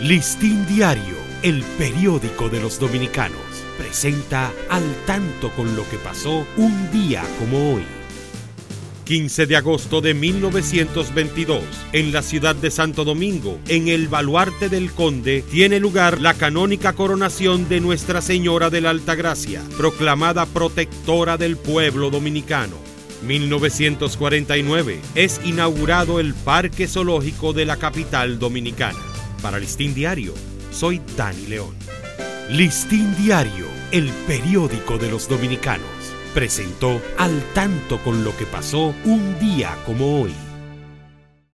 Listín Diario, el periódico de los dominicanos, presenta al tanto con lo que pasó un día como hoy. 15 de agosto de 1922, en la ciudad de Santo Domingo, en el baluarte del Conde, tiene lugar la canónica coronación de Nuestra Señora de la Altagracia, proclamada protectora del pueblo dominicano. 1949 es inaugurado el Parque Zoológico de la capital dominicana. Para Listín Diario, soy Dani León. Listín Diario, el periódico de los dominicanos, presentó al tanto con lo que pasó un día como hoy.